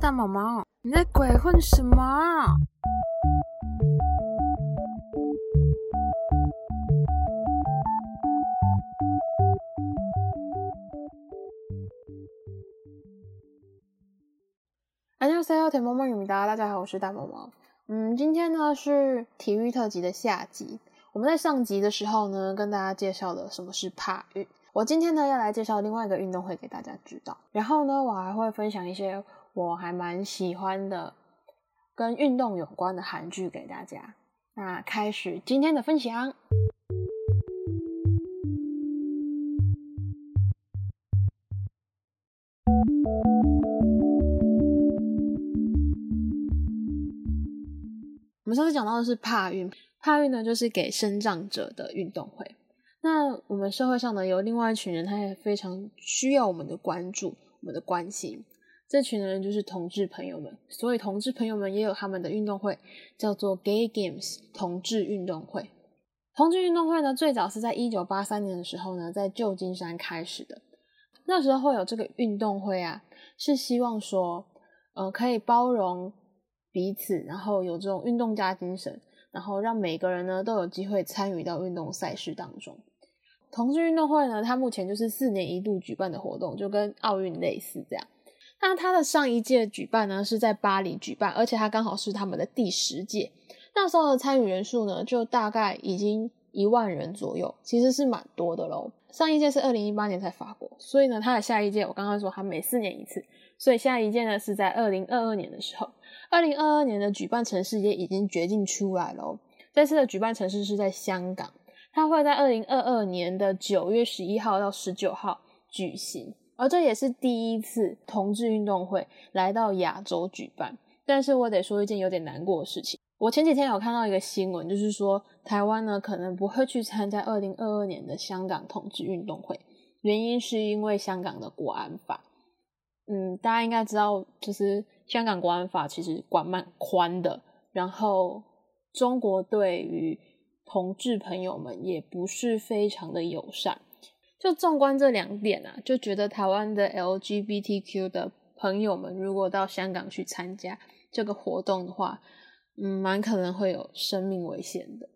大毛毛，你在鬼混什么？大家好，甜萌萌雨达，大家好，我是大毛毛。嗯，今天呢是体育特辑的下集。我们在上集的时候呢，跟大家介绍了什么是帕运。我今天呢要来介绍另外一个运动会给大家知道。然后呢，我还会分享一些我还蛮喜欢的跟运动有关的韩剧给大家。那开始今天的分享。我们上次讲到的是帕运，帕运呢就是给生长者的运动会。那我们社会上呢有另外一群人，他也非常需要我们的关注、我们的关心。这群人就是同志朋友们，所以同志朋友们也有他们的运动会，叫做 Gay Games 同志运动会。同志运动会呢，最早是在一九八三年的时候呢，在旧金山开始的。那时候会有这个运动会啊，是希望说，呃，可以包容。彼此，然后有这种运动家精神，然后让每个人呢都有机会参与到运动赛事当中。同志运动会呢，它目前就是四年一度举办的活动，就跟奥运类似这样。那它的上一届举办呢是在巴黎举办，而且它刚好是他们的第十届。那时候的参与人数呢，就大概已经一万人左右，其实是蛮多的喽。上一届是二零一八年才发过，所以呢，它的下一届我刚刚说它每四年一次，所以下一届呢是在二零二二年的时候。二零二二年的举办城市也已经决定出来了，这次的举办城市是在香港，它会在二零二二年的九月十一号到十九号举行，而这也是第一次同志运动会来到亚洲举办。但是我得说一件有点难过的事情，我前几天有看到一个新闻，就是说台湾呢可能不会去参加二零二二年的香港同志运动会，原因是因为香港的国安法。嗯，大家应该知道，就是香港国安法其实管蛮宽的，然后中国对于同志朋友们也不是非常的友善。就纵观这两点啊，就觉得台湾的 LGBTQ 的朋友们如果到香港去参加这个活动的话，嗯，蛮可能会有生命危险的。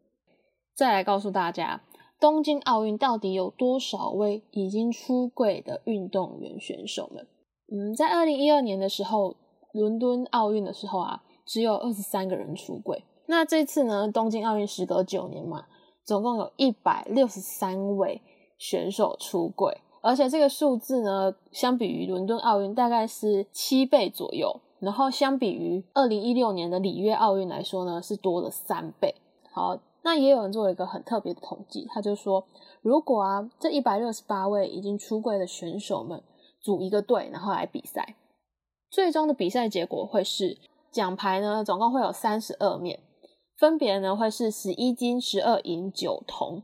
再来告诉大家，东京奥运到底有多少位已经出柜的运动员选手们？嗯，在二零一二年的时候，伦敦奥运的时候啊，只有二十三个人出柜。那这次呢，东京奥运时隔九年嘛，总共有一百六十三位选手出柜，而且这个数字呢，相比于伦敦奥运大概是七倍左右。然后相比于二零一六年的里约奥运来说呢，是多了三倍。好，那也有人做了一个很特别的统计，他就说，如果啊，这一百六十八位已经出柜的选手们。组一个队，然后来比赛。最终的比赛结果会是奖牌呢，总共会有三十二面，分别呢会是十一金、十二银、九铜。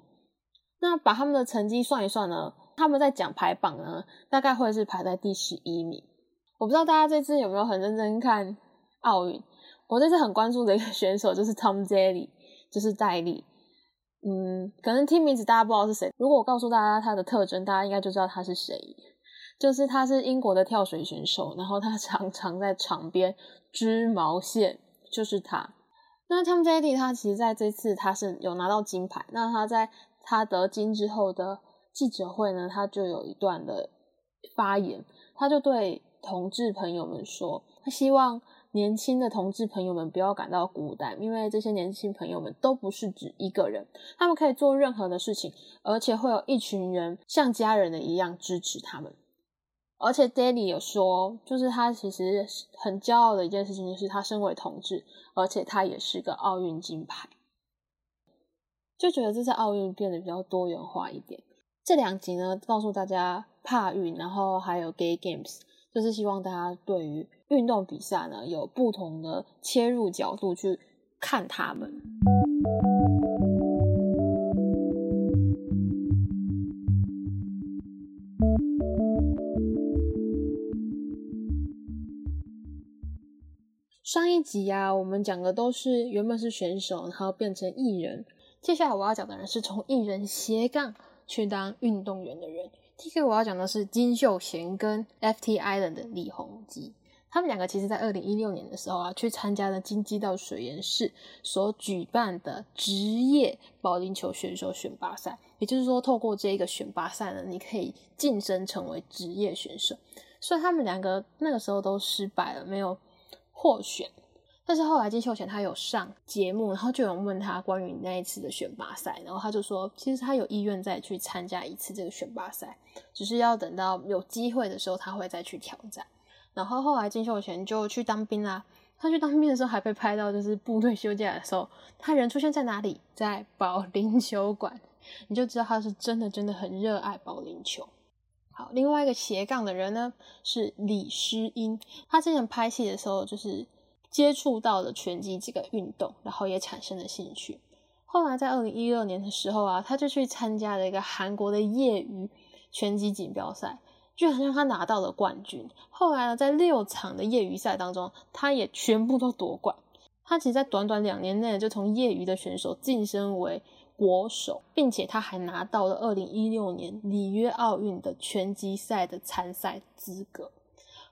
那把他们的成绩算一算呢，他们在奖牌榜呢大概会是排在第十一名。我不知道大家这次有没有很认真看奥运？我这次很关注的一个选手就是 Tom Daly，就是戴利。嗯，可能听名字大家不知道是谁。如果我告诉大家他的特征，大家应该就知道他是谁。就是他是英国的跳水选手，然后他常常在场边织毛线，就是他。那 Tom Daddy 他其实在这次他是有拿到金牌，那他在他得金之后的记者会呢，他就有一段的发言，他就对同志朋友们说，他希望年轻的同志朋友们不要感到孤单，因为这些年轻朋友们都不是指一个人，他们可以做任何的事情，而且会有一群人像家人的一样支持他们。而且 Daddy 有说，就是他其实很骄傲的一件事情，就是他身为同志，而且他也是个奥运金牌，就觉得这次奥运变得比较多元化一点。这两集呢，告诉大家帕运，然后还有 Gay Games，就是希望大家对于运动比赛呢有不同的切入角度去看他们。上一集呀，我们讲的都是原本是选手，然后变成艺人。接下来我要讲的人是从艺人斜杠去当运动员的人。第一个我要讲的是金秀贤跟 FT Island 的李弘基。他们两个其实在二零一六年的时候啊，去参加了金鸡道水源市所举办的职业保龄球选手选拔赛。也就是说，透过这个选拔赛呢，你可以晋升成为职业选手。所以他们两个那个时候都失败了，没有获选。但是后来金秀贤他有上节目，然后就有问他关于那一次的选拔赛，然后他就说，其实他有意愿再去参加一次这个选拔赛，只是要等到有机会的时候他会再去挑战。然后后来金秀贤就去当兵啦。他去当兵的时候还被拍到，就是部队休假的时候，他人出现在哪里？在保龄球馆，你就知道他是真的真的很热爱保龄球。好，另外一个斜杠的人呢是李诗英，他之前拍戏的时候就是接触到了拳击这个运动，然后也产生了兴趣。后来在二零一六年的时候啊，他就去参加了一个韩国的业余拳击锦标赛。就好像他拿到了冠军。后来呢，在六场的业余赛当中，他也全部都夺冠。他其实，在短短两年内就从业余的选手晋升为国手，并且他还拿到了二零一六年里约奥运的拳击赛的参赛资格。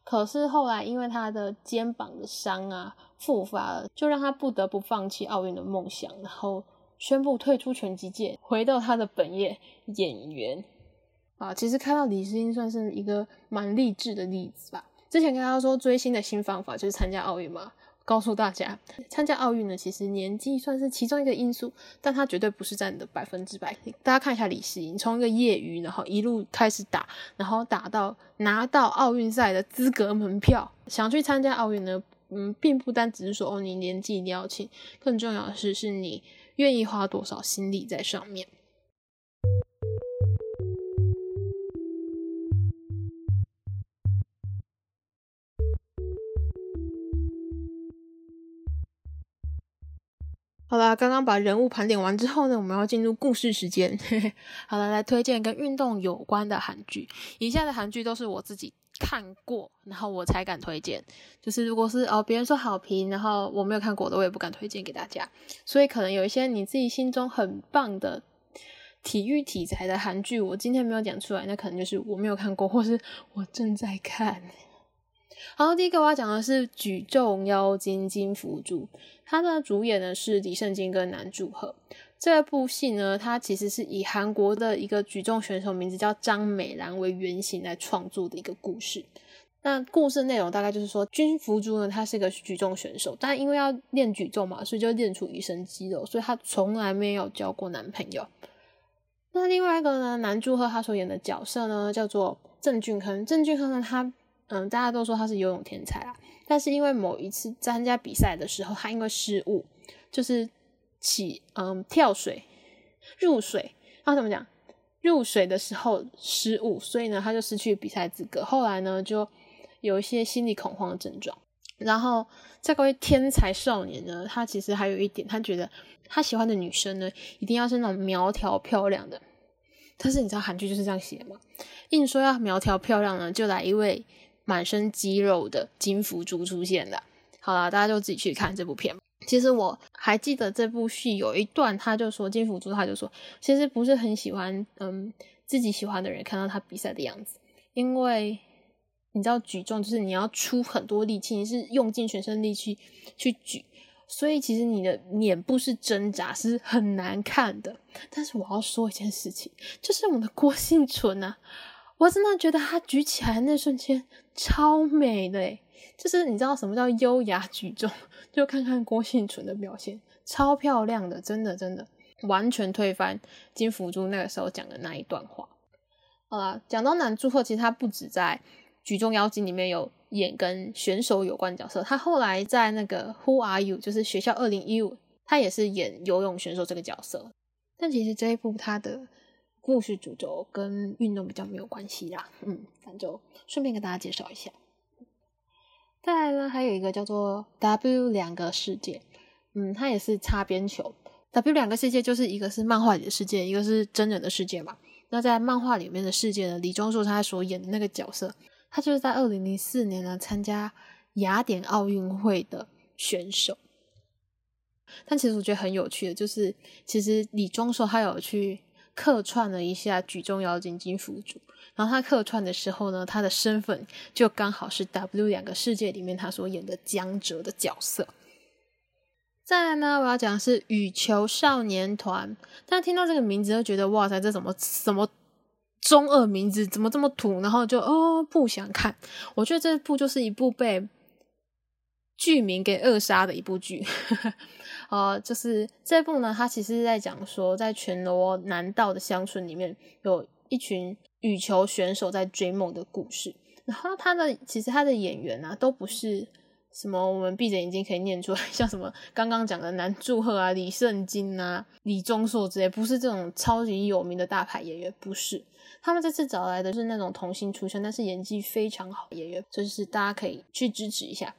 可是后来，因为他的肩膀的伤啊复发了，就让他不得不放弃奥运的梦想，然后宣布退出拳击界，回到他的本业演员。啊，其实看到李诗英算是一个蛮励志的例子吧。之前跟他说追星的新方法就是参加奥运嘛，告诉大家参加奥运呢，其实年纪算是其中一个因素，但它绝对不是占的百分之百。大家看一下李诗英，从一个业余，然后一路开始打，然后打到拿到奥运赛的资格门票，想去参加奥运呢，嗯，并不单只是说哦你年纪一定要轻，更重要的是是你愿意花多少心力在上面。好了，刚刚把人物盘点完之后呢，我们要进入故事时间。好了，来推荐跟运动有关的韩剧。以下的韩剧都是我自己看过，然后我才敢推荐。就是如果是哦别人说好评，然后我没有看过的，我也不敢推荐给大家。所以可能有一些你自己心中很棒的体育题材的韩剧，我今天没有讲出来，那可能就是我没有看过，或是我正在看。好，第一个我要讲的是《举重妖精金福珠》，它的主演呢是李圣经跟南柱赫。这部戏呢，它其实是以韩国的一个举重选手名字叫张美兰为原型来创作的一个故事。那故事内容大概就是说，金福珠呢，她是一个举重选手，但因为要练举重嘛，所以就练出一身肌肉，所以她从来没有交过男朋友。那另外一个呢，南柱赫他所演的角色呢，叫做郑俊亨。郑俊亨呢，他嗯，大家都说他是游泳天才啦，但是因为某一次参加比赛的时候，他因为失误，就是起嗯跳水入水，他怎么讲？入水的时候失误，所以呢他就失去比赛资格。后来呢就有一些心理恐慌的症状。然后这位天才少年呢，他其实还有一点，他觉得他喜欢的女生呢，一定要是那种苗条漂亮的。但是你知道韩剧就是这样写吗？硬说要苗条漂亮呢，就来一位。满身肌肉的金福珠出现了。好了，大家就自己去看这部片。其实我还记得这部戏有一段，他就说金福珠，他就说其实不是很喜欢，嗯，自己喜欢的人看到他比赛的样子，因为你知道举重就是你要出很多力气，你是用尽全身力气去举，所以其实你的脸部是挣扎，是很难看的。但是我要说一件事情，就是我们的郭幸存啊。我真的觉得他举起来那瞬间超美的就是你知道什么叫优雅举重？就看看郭幸存的表现，超漂亮的，真的真的完全推翻金福珠那个时候讲的那一段话。好啦，讲到男祝贺，其实他不止在举重妖精里面有演跟选手有关角色，他后来在那个 Who Are You 就是学校二零一五，他也是演游泳选手这个角色。但其实这一部他的。故事主轴跟运动比较没有关系啦，嗯，咱就顺便跟大家介绍一下。再来呢，还有一个叫做 W 两个世界，嗯，它也是擦边球。W 两个世界就是一个是漫画里的世界，一个是真人的世界嘛。那在漫画里面的世界呢，李钟硕他所演的那个角色，他就是在二零零四年呢参加雅典奥运会的选手。但其实我觉得很有趣的，就是其实李钟硕他有去。客串了一下举重妖精金福珠。然后他客串的时候呢，他的身份就刚好是 W 两个世界里面他所演的江哲的角色。再来呢，我要讲的是羽球少年团。大家听到这个名字就觉得哇塞，这怎么什么中二名字，怎么这么土？然后就哦不想看。我觉得这部就是一部被剧名给扼杀的一部剧。呃，就是这部呢，它其实是在讲说，在全罗南道的乡村里面有一群。羽球选手在追梦的故事，然后他的其实他的演员啊，都不是什么我们闭着眼睛可以念出来，像什么刚刚讲的南柱赫啊、李圣经啊、李钟硕之类，不是这种超级有名的大牌演员，不是。他们这次找来的是那种童星出身，但是演技非常好演员，就是大家可以去支持一下。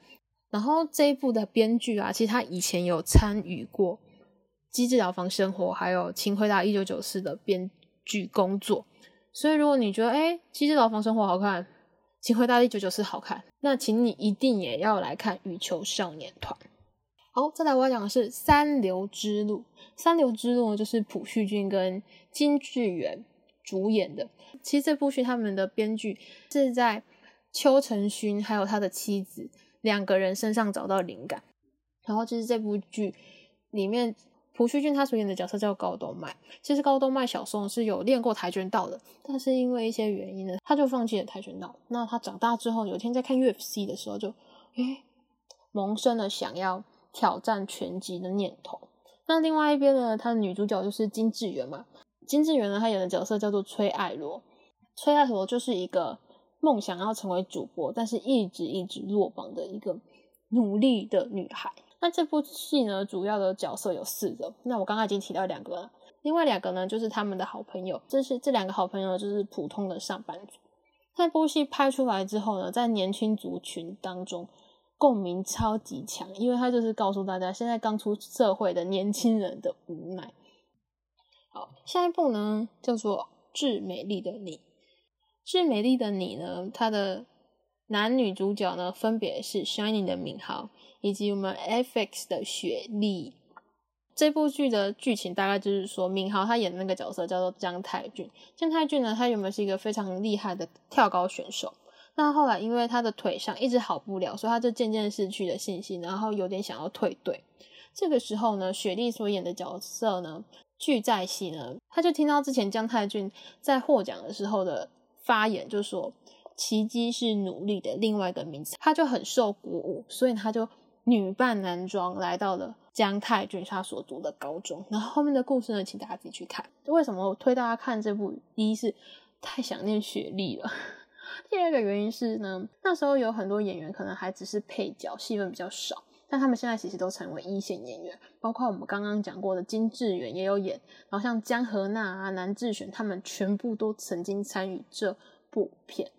然后这一部的编剧啊，其实他以前有参与过《机智牢房生活》还有《请回答一九九四》的编剧工作。所以，如果你觉得哎，《机智牢房生活》好看，《请回答一九九四》好看，那请你一定也要来看《羽球少年团》。好，再来我要讲的是《三流之路》。《三流之路》呢就是朴叙俊跟金智媛主演的。其实这部剧他们的编剧是在邱成勋还有他的妻子两个人身上找到灵感。然后，其实这部剧里面。朴叙俊他所演的角色叫高东麦，其实高东麦小时候是有练过跆拳道的，但是因为一些原因呢，他就放弃了跆拳道。那他长大之后，有一天在看 UFC 的时候，就诶萌生了想要挑战拳击的念头。那另外一边呢，他的女主角就是金智媛嘛，金智媛呢，她演的角色叫做崔爱罗，崔爱罗就是一个梦想要成为主播，但是一直一直落榜的一个努力的女孩。那这部戏呢，主要的角色有四个。那我刚刚已经提到两个了，另外两个呢，就是他们的好朋友。这是这两个好朋友，就是普通的上班族。那部戏拍出来之后呢，在年轻族群当中共鸣超级强，因为他就是告诉大家，现在刚出社会的年轻人的无奈。好，下一部呢，叫做《致美丽的你》。《致美丽的你》呢，它的男女主角呢，分别是 Shining 的敏豪。以及我们 FX 的雪莉，这部剧的剧情大概就是说，敏豪他演的那个角色叫做姜泰俊。姜泰俊呢，他原本是一个非常厉害的跳高选手，那后来因为他的腿伤一直好不了，所以他就渐渐失去了信心，然后有点想要退队。这个时候呢，雪莉所演的角色呢，剧在戏呢，他就听到之前姜泰俊在获奖的时候的发言，就说奇迹是努力的另外一个名字，他就很受鼓舞，所以他就。女扮男装来到了姜泰俊他所读的高中，然后后面的故事呢，请大家自己去看。为什么我推大家看这部？一是太想念雪莉了，第二个原因是呢，那时候有很多演员可能还只是配角，戏份比较少，但他们现在其实都成为一线演员，包括我们刚刚讲过的金智媛也有演，然后像江河娜啊、南智璇他们全部都曾经参与这部片。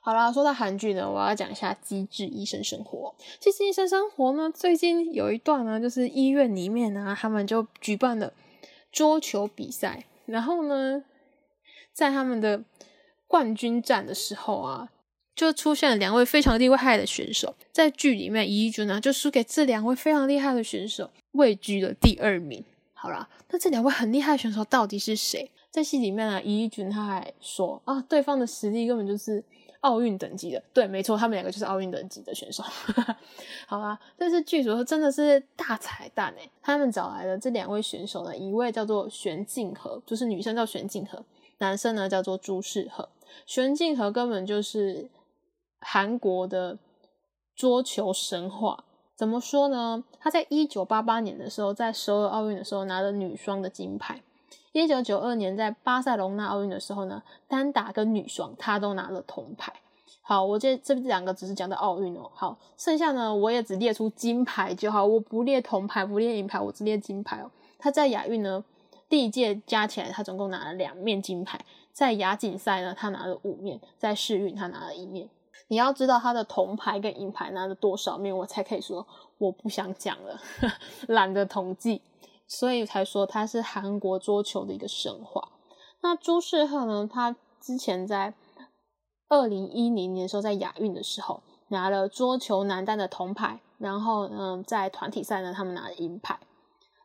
好啦，说到韩剧呢，我要讲一下《机智医生生活》。《机智医生生活》呢，最近有一段呢，就是医院里面呢，他们就举办了桌球比赛。然后呢，在他们的冠军战的时候啊，就出现了两位非常厉害的选手。在剧里面，伊君呢就输给这两位非常厉害的选手，位居了第二名。好啦，那这两位很厉害的选手到底是谁？在戏里面呢，伊君他还说啊，对方的实力根本就是。奥运等级的，对，没错，他们两个就是奥运等级的选手。好啦，但是剧组真的是大彩蛋哎，他们找来的这两位选手呢，一位叫做玄静和，就是女生叫玄静和，男生呢叫做朱世和。玄静和根本就是韩国的桌球神话。怎么说呢？他在一九八八年的时候，在首尔奥运的时候拿了女双的金牌。一九九二年在巴塞隆纳奥运的时候呢，单打跟女双他都拿了铜牌。好，我这这两个只是讲的奥运哦。好，剩下呢我也只列出金牌就好，我不列铜牌，不列银牌，我只列金牌哦。他在亚运呢第一届加起来他总共拿了两面金牌，在亚锦赛呢他拿了五面，在世运他拿了一面。你要知道他的铜牌跟银牌拿了多少面，我才可以说我不想讲了，懒得统计。所以才说他是韩国桌球的一个神话。那朱世赫呢？他之前在二零一零年时候，在亚运的时候拿了桌球男单的铜牌，然后嗯，在团体赛呢，他们拿了银牌。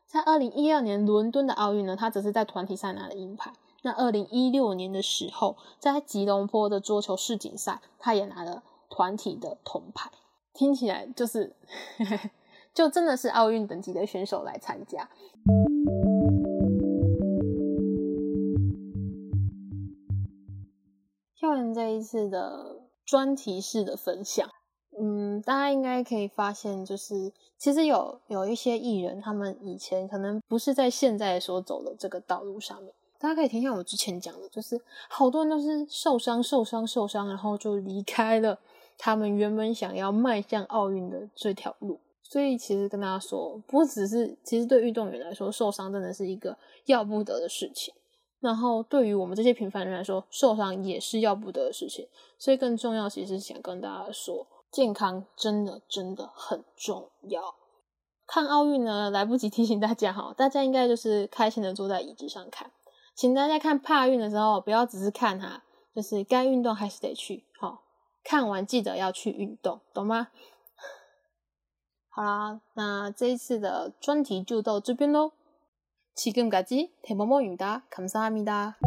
在二零一二年伦敦的奥运呢，他只是在团体赛拿了银牌。那二零一六年的时候，在吉隆坡的桌球世锦赛，他也拿了团体的铜牌。听起来就是，就真的是奥运等级的选手来参加。听完这一次的专题式的分享，嗯，大家应该可以发现，就是其实有有一些艺人，他们以前可能不是在现在所走的这个道路上面。大家可以听一下我之前讲的，就是好多人都是受伤、受伤、受伤，然后就离开了他们原本想要迈向奥运的这条路。所以其实跟大家说，不只是其实对运动员来说，受伤真的是一个要不得的事情。然后对于我们这些平凡人来说，受伤也是要不得的事情。所以更重要，其实是想跟大家说，健康真的真的很重要。看奥运呢，来不及提醒大家哈，大家应该就是开心的坐在椅子上看。请大家看帕运的时候，不要只是看哈，就是该运动还是得去。好，看完记得要去运动，懂吗？好啦，那这一次的专题就到这边喽。지금까지대범어입니다감사합니다